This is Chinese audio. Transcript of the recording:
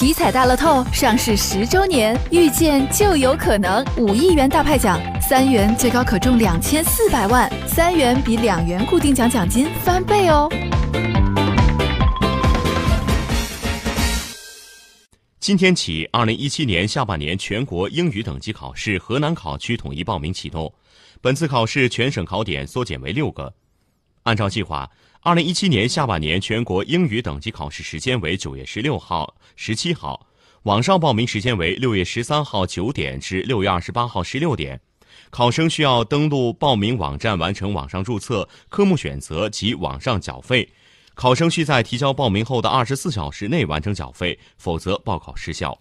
体彩大乐透上市十周年，遇见就有可能五亿元大派奖，三元最高可中两千四百万，三元比两元固定奖奖金翻倍哦。今天起，二零一七年下半年全国英语等级考试河南考区统一报名启动。本次考试全省考点缩减为六个。按照计划，二零一七年下半年全国英语等级考试时间为九月十六号、十七号，网上报名时间为六月十三号九点至六月二十八号十六点。考生需要登录报名网站完成网上注册、科目选择及网上缴费。考生需在提交报名后的二十四小时内完成缴费，否则报考失效。